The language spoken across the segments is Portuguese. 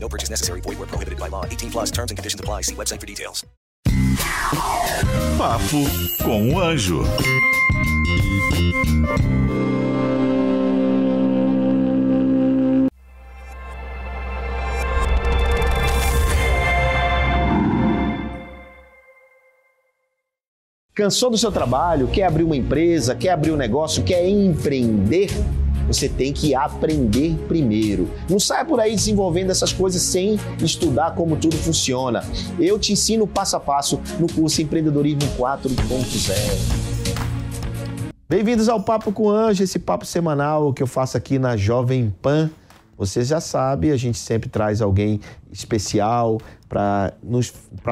No purchase necessary. Void where prohibited by law. 18 plus terms and conditions apply. See website for details. Papo com o Anjo. Cansou do seu trabalho? Quer abrir uma empresa? Quer abrir um negócio? Quer empreender? Você tem que aprender primeiro. Não saia por aí desenvolvendo essas coisas sem estudar como tudo funciona. Eu te ensino passo a passo no curso Empreendedorismo 4.0. Bem-vindos ao Papo com Anjo, esse papo semanal que eu faço aqui na Jovem Pan. Você já sabe, a gente sempre traz alguém especial para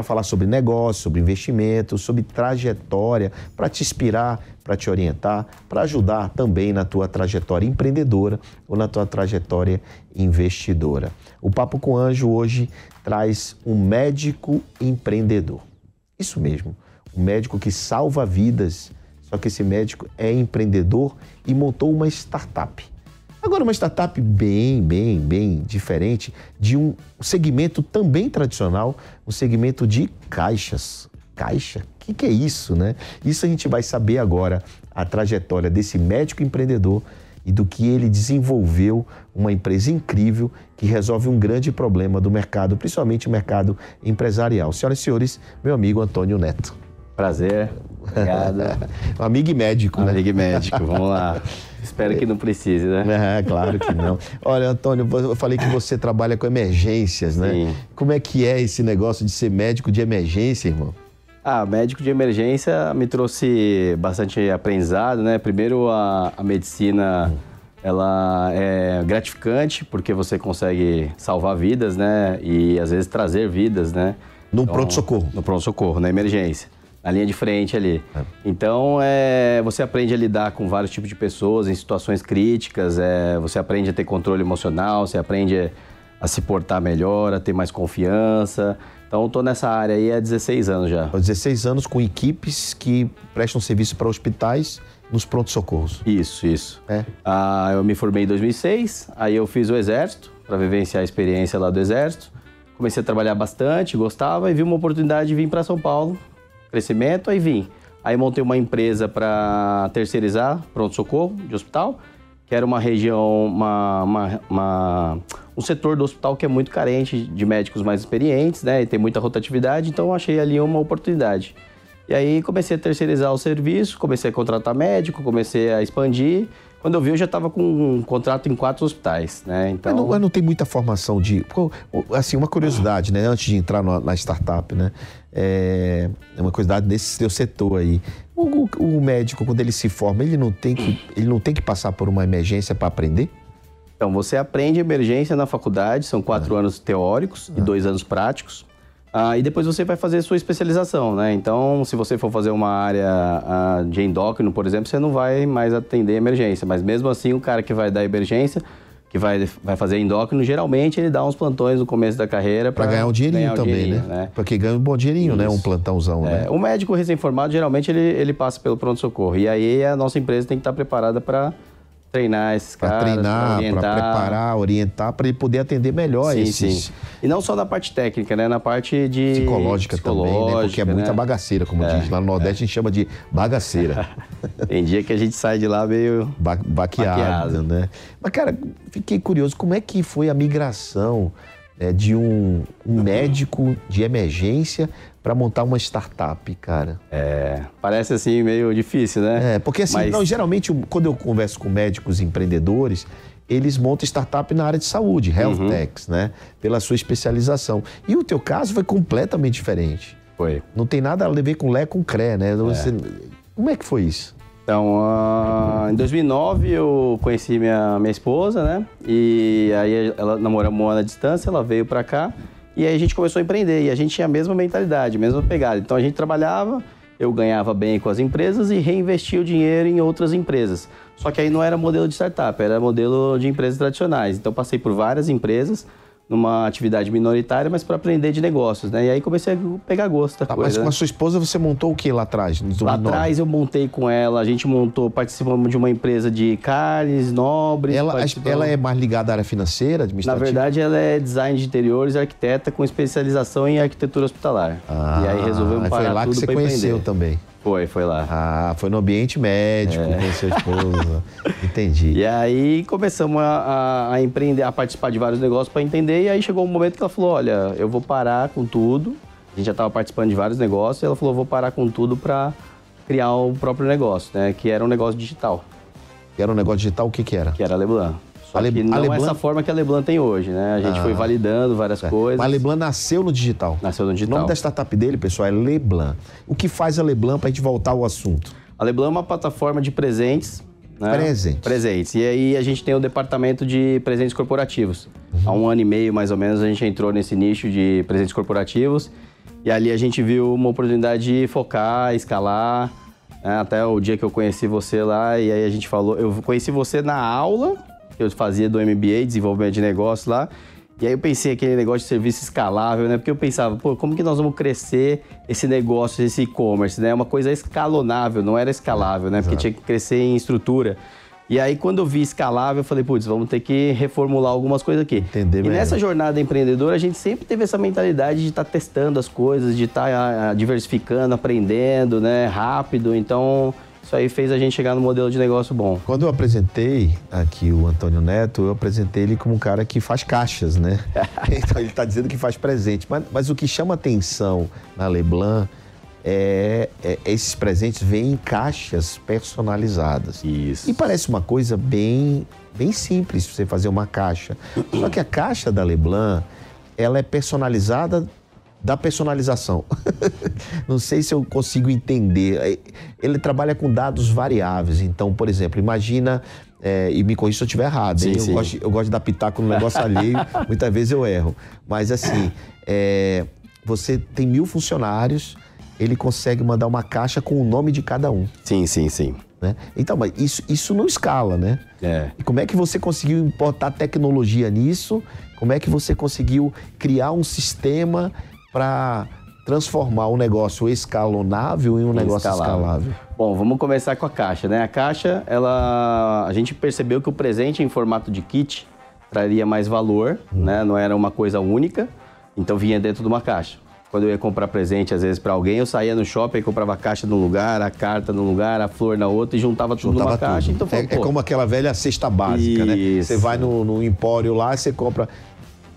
falar sobre negócio, sobre investimento, sobre trajetória, para te inspirar, para te orientar, para ajudar também na tua trajetória empreendedora ou na tua trajetória investidora. O Papo com Anjo hoje traz um médico empreendedor. Isso mesmo, um médico que salva vidas, só que esse médico é empreendedor e montou uma startup. Agora, uma startup bem, bem, bem diferente de um segmento também tradicional, um segmento de caixas. Caixa? O que, que é isso, né? Isso a gente vai saber agora, a trajetória desse médico empreendedor e do que ele desenvolveu uma empresa incrível que resolve um grande problema do mercado, principalmente o mercado empresarial. Senhoras e senhores, meu amigo Antônio Neto. Prazer, obrigado. um amigo e médico, né? Amigo e médico, vamos lá. Espero que não precise, né? É, claro que não. Olha, Antônio, eu falei que você trabalha com emergências, né? Sim. Como é que é esse negócio de ser médico de emergência, irmão? Ah, médico de emergência me trouxe bastante aprendizado, né? Primeiro, a, a medicina, ela é gratificante, porque você consegue salvar vidas, né? E, às vezes, trazer vidas, né? No Então, pronto-socorro. No pronto-socorro, na emergência. Na linha de frente ali. Então, é, você aprende a lidar com vários tipos de pessoas em situações críticas, é, você aprende a ter controle emocional, você aprende a se portar melhor, a ter mais confiança. Então, estou nessa área aí há 16 anos já. Há 16 anos com equipes que prestam serviço para hospitais nos pronto-socorros. Isso, isso. É. Ah, eu me formei em 2006, aí eu fiz o Exército, para vivenciar a experiência lá do Exército. Comecei a trabalhar bastante, gostava, e vi uma oportunidade de vir para São Paulo. Crescimento, aí vim. Aí montei uma empresa para terceirizar pronto-socorro de hospital, que era uma região, uma, uma- uma- um setor do hospital que é muito carente de médicos mais experientes, né? E tem muita rotatividade, então achei ali uma oportunidade. E aí comecei a terceirizar o serviço, comecei a contratar médico, comecei a expandir. Quando eu vi, eu já estava com um contrato em quatro hospitais, né? Então, Mas, não, mas não tem muita formação de. Assim, uma curiosidade, né? Antes de entrar na, startup, né? É é uma curiosidade desse seu setor aí. O, o- o médico, quando ele se forma, ele não tem que, ele não tem que passar por uma emergência para aprender? Então, você aprende emergência na faculdade, são quatro anos teóricos e dois anos práticos. Ah, e depois você vai fazer a sua especialização, né? Então, se você for fazer uma área ah, de endócrino, por exemplo, você não vai mais atender emergência. Mas mesmo assim, o cara que vai dar emergência, que vai, vai fazer endócrino, geralmente ele dá uns plantões no começo da carreira Para ganhar um dinheirinho ganhar também, dinheirinho, né? Porque ganha um bom dinheirinho, né? Um Isso. plantãozão, né? É, o médico recém-formado, geralmente, ele, ele passa pelo pronto-socorro. E aí a nossa empresa tem que estar preparada para treinar esses Para caras, pra treinar, para orientar. preparar, orientar, para ele poder atender melhor Sim, esses. sim. E não só na parte técnica, né? Na parte de... Psicológica, também, né? Porque é psicológica, muita né? bagaceira, como diz. Lá no Nordeste a gente chama de bagaceira. Tem dia que a gente sai de lá meio... ba baqueado, Baqueado. né? Mas, cara, fiquei curioso, como é que foi a migração né, de um, um médico de emergência para montar uma startup, cara? É, parece assim meio difícil, né? É, porque assim, Mas- não, geralmente, quando eu converso com médicos empreendedores, eles montam startup na área de saúde, health Uhum. techs, né? Pela sua especialização. E o teu caso foi completamente diferente. Foi. Não tem nada a ver com Lé com Cré, né? Você- Como é que foi isso? Então, ah, em 2009 eu conheci minha, minha esposa, né? E aí ela namoramos um ano à distância, ela veio pra cá. E aí a gente começou a empreender e a gente tinha a mesma mentalidade, a mesma pegada. Então a gente trabalhava, eu ganhava bem com as empresas e reinvestia o dinheiro em outras empresas. Só que aí não era modelo de startup, era modelo de empresas tradicionais. Então passei por várias empresas numa atividade minoritária, mas para aprender de negócios, né? E aí comecei a pegar gosto da Tá, coisa. mas com né? a sua esposa você montou o que lá atrás? Lá 2009? atrás eu montei com ela, a gente montou, participamos de uma empresa de carnes nobres. Ela, participamos- ela é mais ligada à área financeira, Na administrativa? verdade, ela é design de interiores, arquiteta com especialização em arquitetura hospitalar. Ah, e aí resolvemos aí parar foi lá tudo que você conheceu empreender. também. Foi, foi lá. Ah, foi no ambiente médico, conheceu a esposa. Entendi. É. E aí começamos a, a- a empreender, a participar de vários negócios para entender. E aí chegou um momento que ela falou: Olha, eu vou parar com tudo. A gente já estava participando de vários negócios. E ela falou: Vou parar com tudo para criar o próprio negócio, né? Que era um negócio digital, Era um negócio digital, o que que era? que era Leblanc. Só A Le- que não Leblanc- essa forma que a Leblanc tem hoje, né? A gente Ah. foi validando várias coisas. Mas a Leblanc nasceu no digital. Nasceu no O digital. nome da startup dele, pessoal, é Leblanc. O que faz a Leblanc para a gente voltar ao assunto? A Leblanc é uma plataforma de presentes. Né? Presentes. Presentes. E aí a gente tem o departamento de presentes corporativos. Há um ano e meio, mais ou menos, a gente entrou nesse nicho de presentes corporativos. E ali a gente viu uma oportunidade de focar, escalar. né? Até o dia que eu conheci você lá, e aí a gente falou... Eu conheci você na aula eu fazia do MBA, desenvolvimento de negócio lá. E aí eu pensei aquele negócio de serviço escalável, né? Porque eu pensava, pô, como que nós vamos crescer esse negócio, esse e-commerce, né? É uma coisa escalonável, não era escalável, né? Porque tinha que crescer em estrutura. E aí, quando eu vi escalável, eu falei, putz, vamos ter que reformular algumas coisas aqui. Entender e melhor. nessa jornada empreendedora, a gente sempre teve essa mentalidade de estar testando as coisas, de estar diversificando, aprendendo, né? Rápido. Então, isso aí fez a gente chegar no modelo de negócio bom. Quando eu apresentei aqui o Antônio Neto, eu apresentei ele como um cara que faz caixas, né? então ele está dizendo que faz presente. Mas, mas o que chama atenção na Leblanc é, é esses presentes vêm em caixas personalizadas. Isso. E parece uma coisa bem, bem simples você fazer uma caixa. Só que a caixa da Leblanc, ela é personalizada da personalização. Não sei se eu consigo entender. Ele trabalha com dados variáveis. Então, por exemplo, imagina, é, e me corrija se eu estiver errado? Sim, eu, sim. Gosto, eu gosto de dar pitaco no negócio alheio, muitas vezes eu erro. Mas assim, é, você tem mil funcionários, ele consegue mandar uma caixa com o nome de cada um. Sim, sim, sim. Né? Então, mas isso, isso não escala, né? É. E como é que você conseguiu importar tecnologia nisso? Como é que você conseguiu criar um sistema para transformar um negócio escalonável em um negócio escalável? Bom, vamos começar com a caixa, né? A caixa, ela, a gente percebeu que o presente em formato de kit traria mais valor, né? Não era uma coisa única, então vinha dentro de uma caixa. Quando eu ia comprar presente, às vezes, para alguém, eu saía no shopping e comprava a caixa num lugar, a carta num lugar, a flor na outra e juntava tudo Juntava numa caixa. tudo. Então, é, é como aquela velha cesta básica, né? Isso. Você vai no, no empório lá, você compra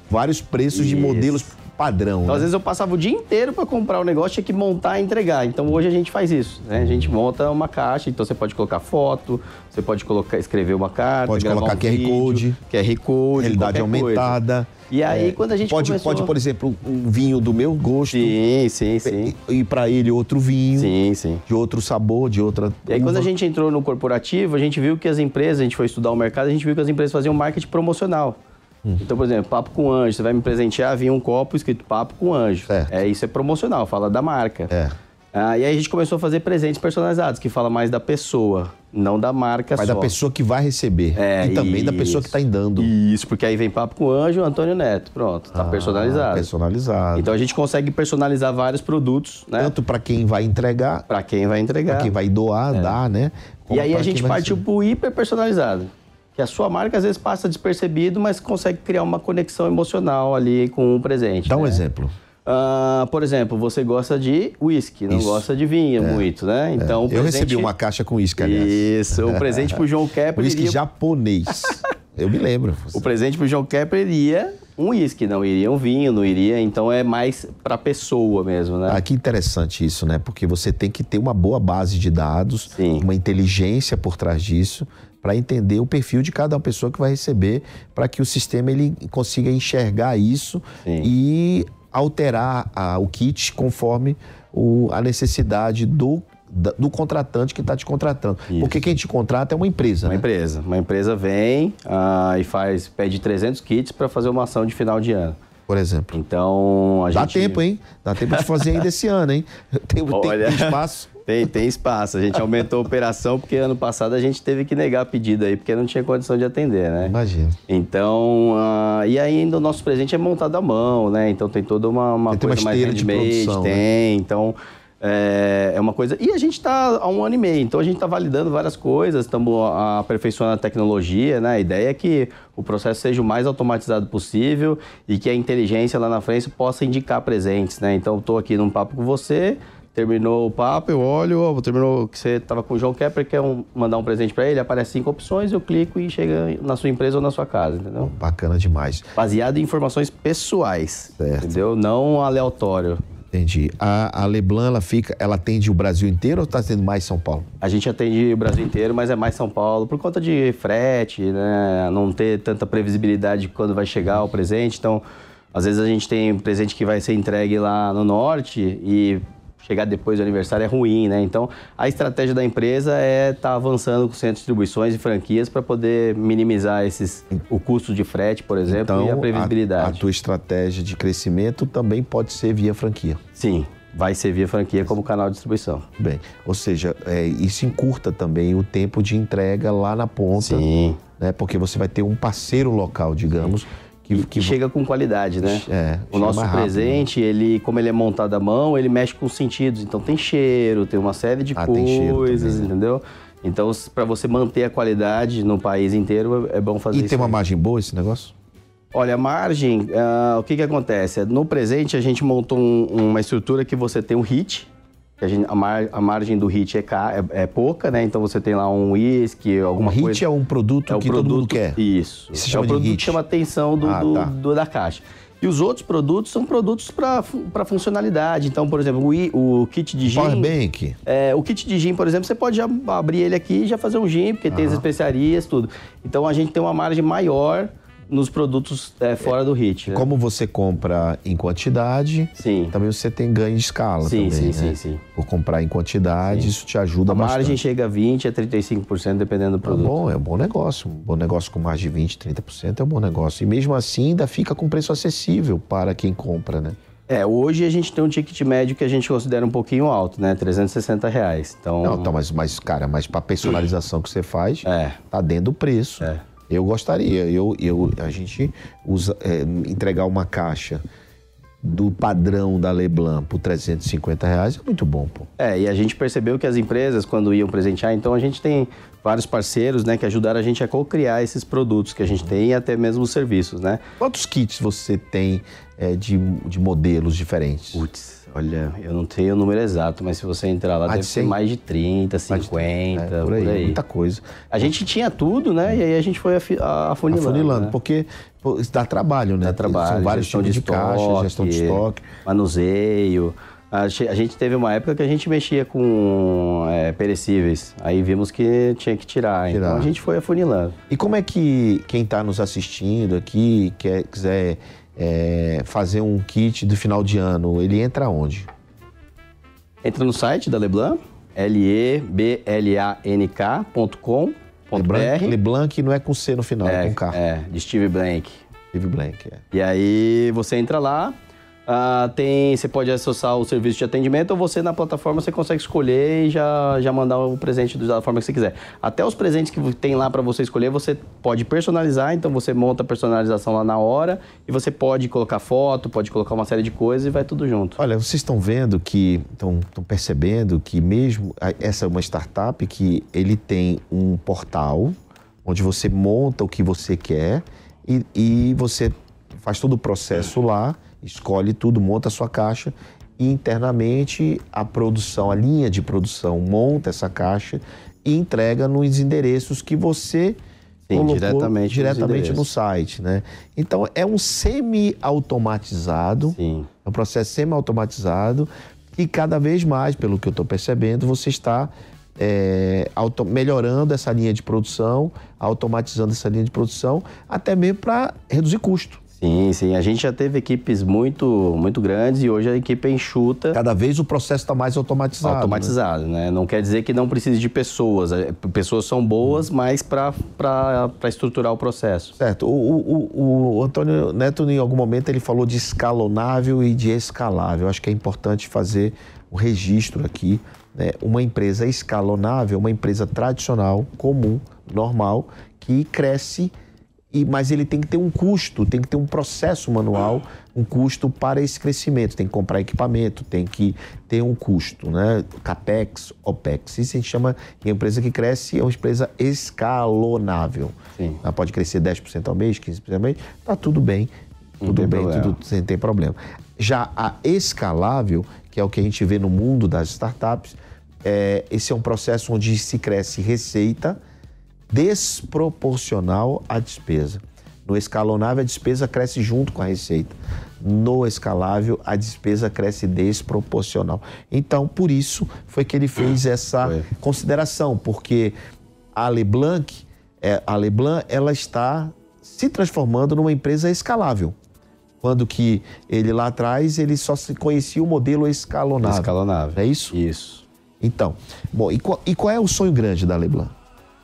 vários preços de Isso. modelos padrão. Então, às né? vezes eu passava o dia inteiro para comprar o negócio, tinha que montar e entregar. Então hoje a gente faz isso, né? A gente monta uma caixa, então você pode colocar foto, você pode colocar, escrever uma carta, Pode colocar um QR vídeo, Code. QR Code, Realidade qualquer coisa. aumentada. E aí É, quando a gente pode, começou... pode, por exemplo, um vinho do meu gosto Sim, sim, sim. e para ele outro vinho Sim, sim. de outro sabor, de outra. E aí, quando a gente entrou no corporativo, a gente viu que as empresas, a gente foi estudar o mercado, a gente viu que as empresas faziam marketing promocional. Hum. Então, por exemplo, papo com anjo, você vai me presentear, vinha um copo escrito papo com anjo. Certo. É, isso é promocional, fala da marca. É. Ah, e aí a gente começou a fazer presentes personalizados, que fala mais da pessoa, não da marca Mas só. da pessoa que vai receber. É, e também da pessoa isso. que está dando. Isso, porque aí vem papo com anjo, Antônio Neto. Pronto, tá Ah, personalizado. Personalizado. Então a gente consegue personalizar vários produtos, né? Tanto para quem vai entregar, Pra quem vai entregar. para quem vai doar, dar, né? E como aí a gente partiu receber. pro hiper personalizado. Que a sua marca às vezes passa despercebido, mas consegue criar uma conexão emocional ali com o presente. Dá um né? exemplo. Ah, por exemplo, você gosta de whisky, não Isso. É. gosta de vinho muito, né? Então, o Eu presente... recebi uma caixa com uísque, aliás. Isso, o presente pro João Kepler Uísque iria... japonês. Eu me lembro. O presente pro João Kepler iria um whisky, não iria um vinho, não iria... Então é mais pra pessoa mesmo, né? Ah, que interessante isso, né? Porque você tem que ter uma boa base de dados, Sim. uma inteligência por trás disso, para entender o perfil de cada pessoa que vai receber, para que o sistema ele consiga enxergar isso Sim. e alterar a- o kit conforme o- a necessidade do, do contratante que está te contratando. Isso. Porque quem te contrata é uma empresa, Uma né? empresa. Uma empresa vem ah, e faz, pede 300 kits para fazer uma ação de final de ano. Por exemplo. Então, a Dá gente... tempo, hein? Dá tempo de fazer ainda esse ano, hein? Tem, Olha. tem espaço. Tem, tem espaço. A gente aumentou a operação porque ano passado a gente teve que negar pedido aí, porque não tinha condição de atender, né? Imagina. Então, ah, e ainda o nosso presente é montado à mão, né? Então tem toda uma, uma Tem uma coisa mais handmade, né? tem. Então, é, é uma coisa... E a gente está há um ano e meio, então a gente está validando várias coisas, estamos aperfeiçoando a tecnologia, né? A ideia é que o processo seja o mais automatizado possível e que a inteligência lá na frente possa indicar presentes, né? Então, estou aqui num papo com você... Terminou o papo, eu olho, ó, terminou que você estava com o João Kepler, quer um- mandar um presente para ele, aparece cinco opções, eu clico e chega na sua empresa ou na sua casa, entendeu? Bacana demais. Baseado em informações pessoais, Certo. entendeu? Não aleatório. Entendi. A, a Leblanc, ela fica, ela atende o Brasil inteiro ou está tendo mais São Paulo? A gente atende o Brasil inteiro, mas é mais São Paulo por conta de frete, né? Não ter tanta previsibilidade de quando vai chegar o presente. Então, às vezes a gente tem presente que vai ser entregue lá no norte e chegar depois do aniversário é ruim, né? Então, a estratégia da empresa é estar avançando com centros de distribuições e franquias para poder minimizar esses o custo de frete, por exemplo, e a previsibilidade. Então, a tua estratégia de crescimento também pode ser via franquia. Sim, vai ser via franquia como canal de distribuição. Bem, ou seja, é, isso encurta também o tempo de entrega lá na ponta, Sim. né? Porque você vai ter um parceiro local, digamos, que, que chega com qualidade, né? É, o nosso rápido, presente, ele, como ele é montado à mão, ele mexe com os sentidos. Então tem cheiro, tem uma série de Ah, coisas, também, né? entendeu? Então, para você manter a qualidade no país inteiro, é é bom fazer E isso. tem uma aí. margem boa esse negócio? Olha, a margem, ah, o que que acontece? No presente, a gente montou um- uma estrutura que você tem um hit, a, gente- a mar- a margem do hit é, é- é pouca, né? Então você tem lá um Um alguma hit coisa... é um produto É que todo mundo produto- quer. Isso. Isso é chama o produto hit. que chama a atenção do, Ah, do- tá. do- da caixa. E os outros produtos são produtos para funcionalidade. Então, por exemplo, o, o kit de gin. Power Bank. É, o kit de gin, por exemplo, você pode já abrir ele aqui e já fazer um gin, porque tem as especiarias, tudo. Então a gente tem uma margem maior nos produtos é, fora do hit. né? Como você compra em quantidade, Sim. também você tem ganho de escala Sim, também, sim, né? sim, sim. Por comprar em quantidade, isso te ajuda A margem bastante. chega a 20% a 35%, dependendo do Tá produto. bom, é um bom negócio. Um bom negócio com mais de 20%, 30% é um bom negócio. E mesmo assim ainda fica com preço acessível para quem compra, né? É, hoje a gente tem um ticket médio que a gente considera um pouquinho alto, né? 360 reais. Então, Não, tá, mas, mas, cara, mas para personalização que você faz, É. tá dentro do preço. É. Eu gostaria, eu, eu, a gente usa, é, entregar uma caixa do padrão da Leblanc por 350 reais é muito bom, pô. É, e a gente percebeu que as empresas, quando iam presentear, então a gente tem vários parceiros, né, que ajudaram a gente a co-criar esses produtos que a gente tem e até mesmo os serviços, né? Quantos kits você tem é, de, de modelos diferentes? Putz, olha, eu não tenho o número exato, mas se você entrar lá, Mais deve de ser 100? mais de 30, 50, É, por aí, muita coisa. A gente tinha tudo, né, e aí a gente foi afunilando. Afunilando, né? porque pô, isso dá trabalho, né? Dá trabalho, São vários tipos de, caixa, gestão de estoque. manuseio. A gente teve uma época que a gente mexia com é, perecíveis. Aí vimos que tinha que tirar. Tirar. Então a gente foi afunilando. E como é que quem está nos assistindo aqui, quer, quiser é, fazer um kit do final de ano, ele entra onde? Entra no site da Leblanc, leblank.com.br. Leblanc, Leblanc não é com C no final, é, É, com K. é, de Steve Blank. Steve Blank, é. E aí você entra lá, ah, tem, você pode acessar o serviço de atendimento ou você na plataforma você consegue escolher e já, já mandar o presente da forma que você quiser. Até os presentes que tem lá para você escolher, você pode personalizar, então você monta a personalização lá na hora e você pode colocar foto, pode colocar uma série de coisas e vai tudo junto. Olha, vocês estão vendo que, estão percebendo que mesmo, essa é uma startup que ele tem um portal onde você monta o que você quer e, e você faz todo o processo lá, escolhe tudo, monta a sua caixa e internamente a produção, a linha de produção monta essa caixa e entrega nos endereços que você Sim, colocou diretamente diretamente no site, né? Então é um semi-automatizado, é um processo semi-automatizado e cada vez mais, pelo que eu estou percebendo, você está é, auto- melhorando essa linha de produção, automatizando essa linha de produção, até mesmo para reduzir custo. Sim, sim. A gente já teve equipes muito, muito grandes e hoje a equipe é enxuta. Cada vez o processo está mais automatizado. né? Automatizado, né? né? Não quer dizer que não precise de pessoas. É, pessoas são boas, mas para estruturar o processo. Certo. O, o, o, Antônio Neto, em algum momento, ele falou de escalonável e de escalável. Acho que é importante fazer o registro aqui. Né? Uma empresa escalonável, uma empresa tradicional, comum, normal, que cresce e, mas ele tem que ter um custo, tem que ter um processo manual, um custo para esse crescimento. Tem que comprar equipamento, tem que ter um custo, né? CAPEX, OPEX. Isso a gente chama de empresa que cresce, é uma empresa escalonável. Sim. Ela pode crescer 10% ao mês, 15% ao mês, tá tudo bem, tudo bem, problema. tudo sem ter problema. Já a escalável, que é o que a gente vê no mundo das startups, é, esse é um processo onde se cresce receita, desproporcional à despesa. No escalonável, a despesa cresce junto com a receita. No escalável, a despesa cresce desproporcional. Então, por isso foi que ele fez essa foi. consideração, porque a Leblanc, é, a Leblanc, ela está se transformando numa empresa escalável. Quando que ele lá atrás, ele só se conhecia o modelo escalonável. Escalonável. É isso? Isso. Então, bom, e qual, e qual é o sonho grande da Leblanc?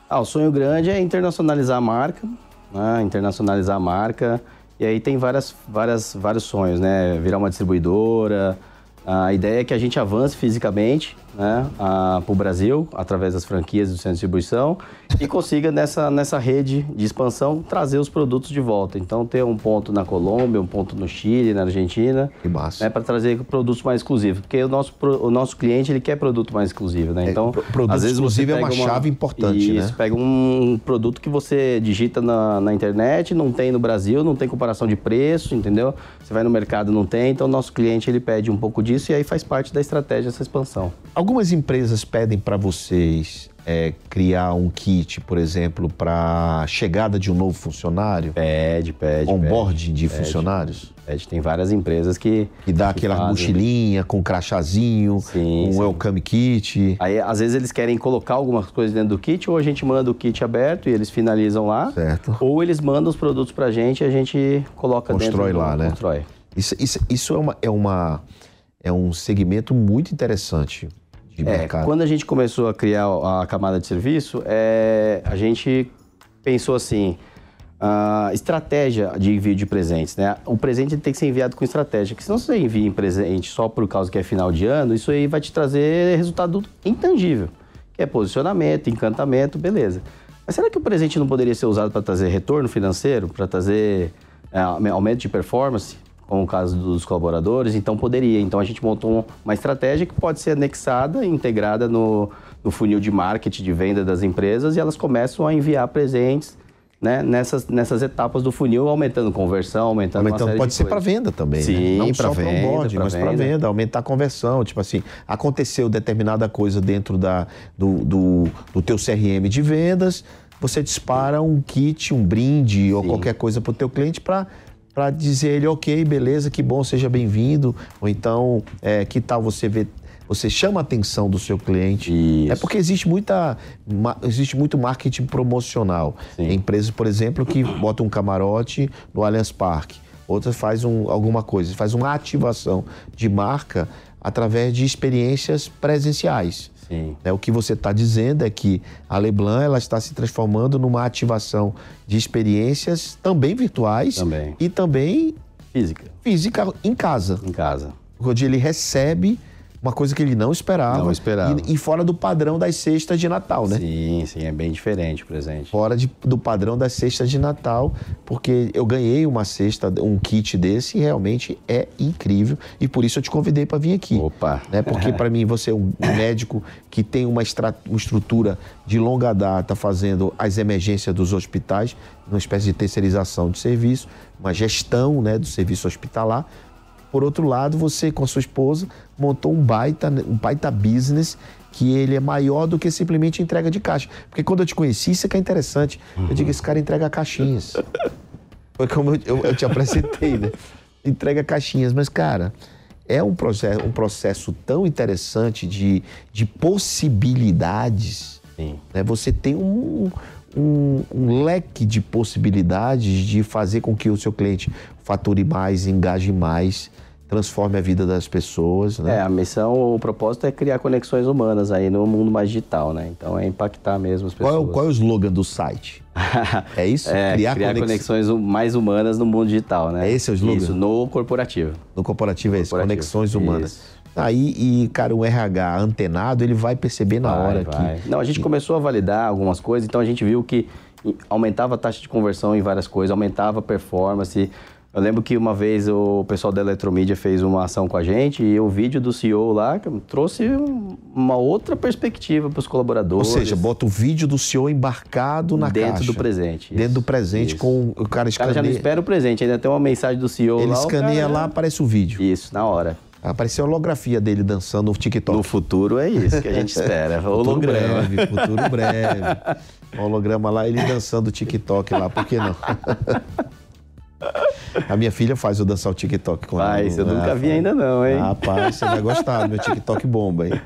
Ah, o sonho grande é internacionalizar a marca, né? internacionalizar a marca. E aí tem várias, várias, vários sonhos, né? Virar uma distribuidora. A ideia é que a gente avance fisicamente, né, para o Brasil, através das franquias do centro de distribuição, e consiga nessa, nessa rede de expansão trazer os produtos de volta. Então, ter um ponto na Colômbia, um ponto no Chile, na Argentina. Que massa. Né, para trazer produtos mais exclusivos. Porque o nosso, o nosso cliente ele quer produto mais exclusivo. Né? É, então, é, produto às vezes exclusivo é uma, chave importante. Isso, né? pega um produto que você digita na, na internet, não tem no Brasil, não tem comparação de preço, entendeu? Você vai no mercado, não tem. Então, o nosso cliente ele pede um pouco disso e aí faz parte da estratégia dessa expansão. Algumas empresas pedem para vocês é, criar um kit, por exemplo, para chegada de um novo funcionário? Pede, pede. Onboarding pede, de pede, funcionários? Pede. Tem várias empresas que. Que dá que aquela fazem. mochilinha com crachazinho, sim, um sim. welcome kit. Aí, às vezes, eles querem colocar algumas coisas dentro do kit, ou a gente manda o kit aberto e eles finalizam lá. Certo. Ou eles mandam os produtos pra gente e a gente coloca Constrói dentro. lá, do, né? Constrói. Isso, isso, isso é, uma, é, uma, é um segmento muito interessante é, mercado. Quando a gente começou a criar a camada de serviço, é, a gente pensou assim, a estratégia de envio de presentes, né? O presente tem que ser enviado com estratégia, porque se não você envia em presente só por causa que é final de ano, isso aí vai te trazer resultado intangível, que é posicionamento, encantamento, beleza. Mas será que o presente não poderia ser usado para trazer retorno financeiro, para trazer é, aumento de performance? Como o caso dos colaboradores, então poderia. Então a gente montou uma estratégia que pode ser anexada, integrada no, no funil de marketing de venda das empresas e elas começam a enviar presentes né, nessas, nessas etapas do funil, aumentando conversão, aumentando, aumentando Pode ser para venda também, Sim, né? Não só para onboard, mas para venda, aumentar a conversão. Tipo assim, aconteceu determinada coisa dentro da, do, do, do teu CRM de vendas, você dispara um kit, um brinde Sim. ou qualquer coisa para o teu cliente para para dizer ele, ok, beleza, que bom, seja bem-vindo. Ou então, é, que tal você ver você chama a atenção do seu cliente. Isso. É porque existe muita existe muito marketing promocional. Sim. Empresas, por exemplo, que botam um camarote no Allianz Parque. Outras faz um, alguma coisa, faz uma ativação de marca através de experiências presenciais. Sim. É, o que você está dizendo é que a Leblanc ela está se transformando numa ativação de experiências também virtuais também. e também física, física em casa. Em casa. Onde ele recebe uma coisa que ele não esperava. Não esperava. E, e, fora do padrão das cestas de Natal, né? Sim, sim, é bem diferente o presente. Fora de, do padrão das cestas de Natal, porque eu ganhei uma cesta, um kit desse e realmente é incrível. E por isso eu te convidei para vir aqui. Opa! Né? Porque para mim você é um médico que tem uma, uma estrutura de longa data fazendo as emergências dos hospitais, uma espécie de terceirização de serviço, uma gestão né, do serviço hospitalar por outro lado, você com a sua esposa montou um baita, um baita business que ele é maior do que simplesmente entrega de caixa. Porque quando eu te conheci, isso é que é interessante. Uhum. Eu digo, esse cara entrega caixinhas. Foi como eu, eu, eu te apresentei, né? Entrega caixinhas. Mas, cara, é um processo, um processo tão interessante de, de possibilidades. Sim. Né? Você tem um, um, um leque de possibilidades de fazer com que o seu cliente fature mais, engaje mais, transforme a vida das pessoas. Né? É, a missão, o propósito é criar conexões humanas aí no mundo mais digital, né? Então é impactar mesmo as Qual é, pessoas. qual é o slogan do site? É isso? É, criar, conex- conexões hum- mais humanas no mundo digital, né? É esse o slogan? Isso, no corporativo. No corporativo é Corporativo. conexões humanas. Isso. Aí, e, cara, o RH antenado, ele vai perceber na Vai, hora vai. que. Não, a gente começou a validar algumas coisas, então a gente viu que aumentava a taxa de conversão em várias coisas, aumentava a performance. Eu lembro que uma vez o pessoal da Eletromídia fez uma ação com a gente e o vídeo do CEO lá trouxe um- uma outra perspectiva para os Ou colaboradores. seja, bota o vídeo do senhor embarcado na dentro caixa. do presente. Dentro do presente, isso. com o cara O cara já não escaneia. espera o presente, ainda tem uma mensagem do CEO Ele lá. o escaneia cara- lá, aparece o vídeo. Isso, na hora. Apareceu a holografia dele dançando no TikTok. No futuro é isso que a gente espera. Futuro breve, futuro breve. Um holograma lá, ele dançando o TikTok lá, por que não? A minha filha faz eu dançar o TikTok com ela. Mas eu Ah, nunca vi faz. ainda não, hein? Rapaz, você vai gostar, meu TikTok bomba, hein?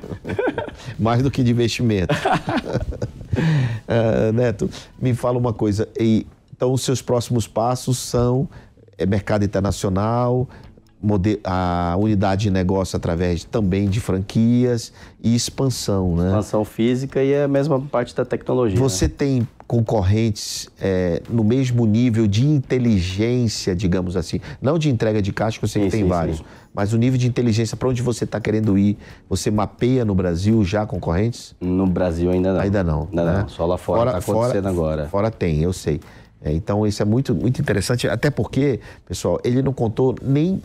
Mais do que de investimento. Ah, Neto, me fala uma coisa. E, então, os seus próximos passos são é, mercado internacional, a unidade de negócio através também de franquias e expansão, né? Expansão física e a mesma parte da tecnologia. né? Você tem concorrentes é, no mesmo nível de inteligência, digamos assim, não de entrega de caixa, que eu sei Sim, que tem sim, vários, sim. mas o nível de inteligência para onde você está querendo ir, você mapeia no Brasil já concorrentes? No Brasil ainda não. Ainda não. Ainda né? não. Só lá fora, tá acontecendo agora. Fora tem, eu sei. É, então isso é muito, muito interessante, até porque, pessoal, ele não contou nem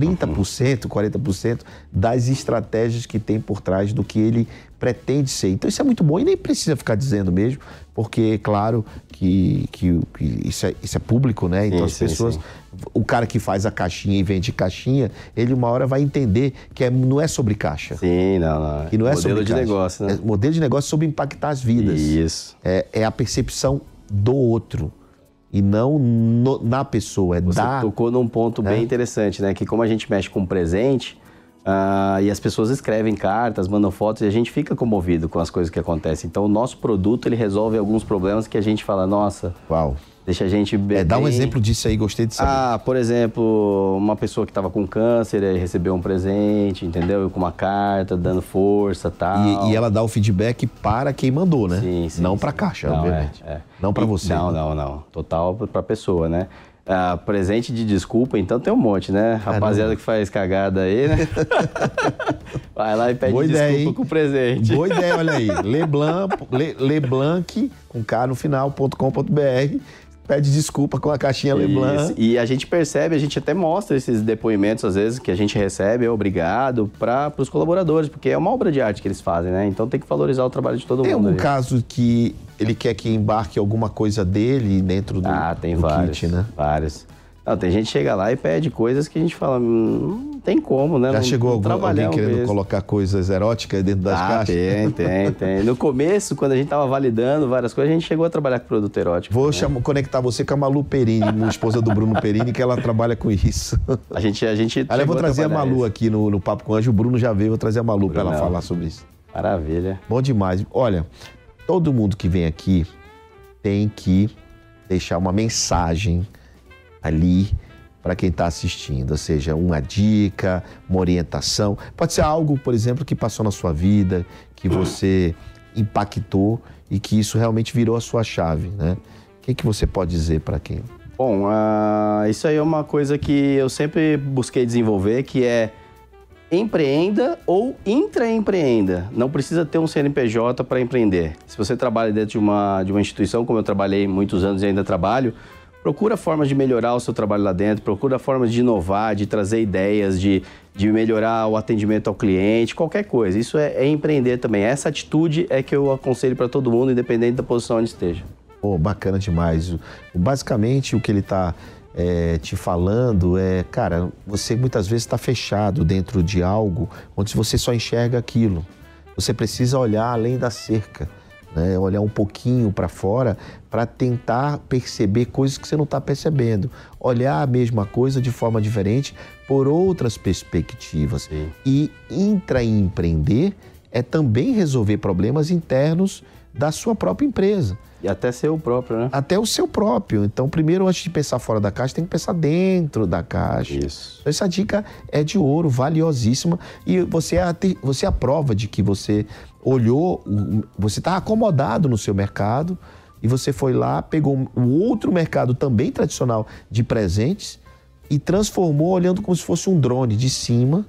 30%, 40% das estratégias que tem por trás do que ele pretende ser. Então isso é muito bom e nem precisa ficar dizendo mesmo, porque claro que, que, que isso, é, isso é público, né? Então Sim, as sim, pessoas, sim. o cara que faz a caixinha e vende caixinha, ele uma hora vai entender que é- não é sobre caixa. Sim, não, não. Que não é Modelo sobre de caixa. negócio, né? É modelo de negócio sobre impactar as vidas. Isso. É, é a percepção do outro e não no- na pessoa, é Você da. tocou num ponto É. bem interessante, né? Que como a gente mexe com presente, ah, e as pessoas escrevem cartas, mandam fotos, e a gente fica comovido com as coisas que acontecem. Então, o nosso produto, ele resolve alguns problemas que a gente fala, nossa, Uau. Deixa a gente bem... É, dá um exemplo disso aí, gostei de saber. Ah, por exemplo, uma pessoa que estava com câncer aí recebeu um presente, entendeu? Com uma carta, dando força tal. E, e ela dá o feedback para quem mandou, né? Sim, sim, não para caixa, Não, obviamente. é, é. Não para E- você. Não, não, não. Total para pessoa, né? Ah, presente de desculpa, então tem um monte, né? Rapaziada que faz cagada aí, né? Vai lá e pede Boa desculpa ideia, com o presente. Boa ideia, olha aí. Leblanc, Le, Leblanc, com K no final, ponto com, ponto BR. Pede desculpa com a caixinha Leblanc. Isso. E a gente percebe, a gente até mostra esses depoimentos, às vezes, que a gente recebe, é obrigado, para os colaboradores, porque é uma obra de arte que eles fazem, né? Então tem que valorizar o trabalho de todo Tem mundo. algum ali. caso que ele quer que embarque alguma coisa dele dentro do, Ah, tem do vários. kit, né? Vários. Não, tem gente que chega lá e pede coisas que a gente fala, hum, não tem como, né? Já Não- chegou não algum, alguém querendo colocar coisas eróticas dentro das ah, caixas? tem, tem, tem. No começo, quando a gente tava validando várias coisas, a gente chegou a trabalhar com produto erótico. Vou né? chamar- conectar você com a Malu Perini, esposa do Bruno Perini, que ela trabalha com isso. A gente, a gente Aliás, eu vou trazer a Malu isso. aqui no, no Papo com Anjo. O Bruno já veio, vou trazer a Malu para ela falar sobre isso. Maravilha. Bom demais. Olha, todo mundo que vem aqui tem que deixar uma mensagem ali para quem está assistindo, ou seja, uma dica, uma orientação. Pode ser algo, por exemplo, que passou na sua vida, que você impactou e que isso realmente virou a sua chave, né? O que, que você pode dizer para quem? Bom, ah, isso aí é uma coisa que eu sempre busquei desenvolver, que é empreenda ou intraempreenda. Não precisa ter um CNPJ para empreender. Se você trabalha dentro de uma, de uma instituição, como eu trabalhei muitos anos e ainda trabalho, procura formas de melhorar o seu trabalho lá dentro, procura formas de inovar, de trazer ideias, de, de melhorar o atendimento ao cliente, qualquer coisa. Isso é, é empreender também. Essa atitude é que eu aconselho para todo mundo, independente da posição onde esteja. Pô, bacana demais. Basicamente, o que ele está te falando é, cara, você muitas vezes está fechado dentro de algo onde você só enxerga aquilo. Você precisa olhar além da cerca, né? olhar um pouquinho para fora para tentar perceber coisas que você não está percebendo. Olhar a mesma coisa de forma diferente por outras perspectivas. Sim. E intraempreender é também resolver problemas internos da sua própria empresa. E até ser o próprio, né? Até o seu próprio. Então, primeiro, antes de pensar fora da caixa, tem que pensar dentro da caixa. Isso. Então, essa dica é de ouro, valiosíssima. E você é você é a prova de que você olhou, você está acomodado no seu mercado e você foi lá, pegou o outro mercado também tradicional de presentes e transformou olhando como se fosse um drone de cima,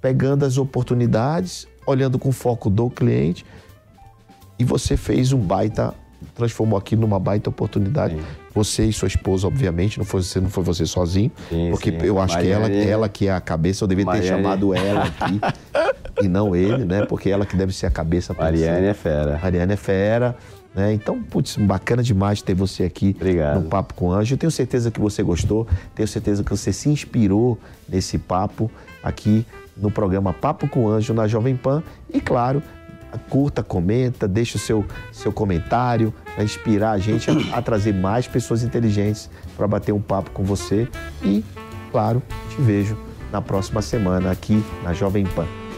pegando as oportunidades, olhando com foco do cliente e você fez um baita, transformou aqui numa baita oportunidade. Sim. Você e sua esposa, obviamente, não foi você, não foi você sozinho, Sim, porque sim. eu acho que ela, Mariane- ela que é a cabeça, eu devia ter Mariane- chamado ela aqui e não ele, né? Porque ela que deve ser a cabeça. Mariane é fera. Mariane é fera. Né? Então, putz, bacana demais ter você aqui Obrigado. no Papo com Anjo. Eu tenho certeza que você gostou, tenho certeza que você se inspirou nesse papo aqui no programa Papo com Anjo na Jovem Pan. E claro, curta, comenta, deixa o seu, seu comentário para inspirar a gente a, a trazer mais pessoas inteligentes para bater um papo com você. E, claro, te vejo na próxima semana aqui na Jovem Pan.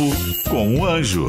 Papo com o Anjo.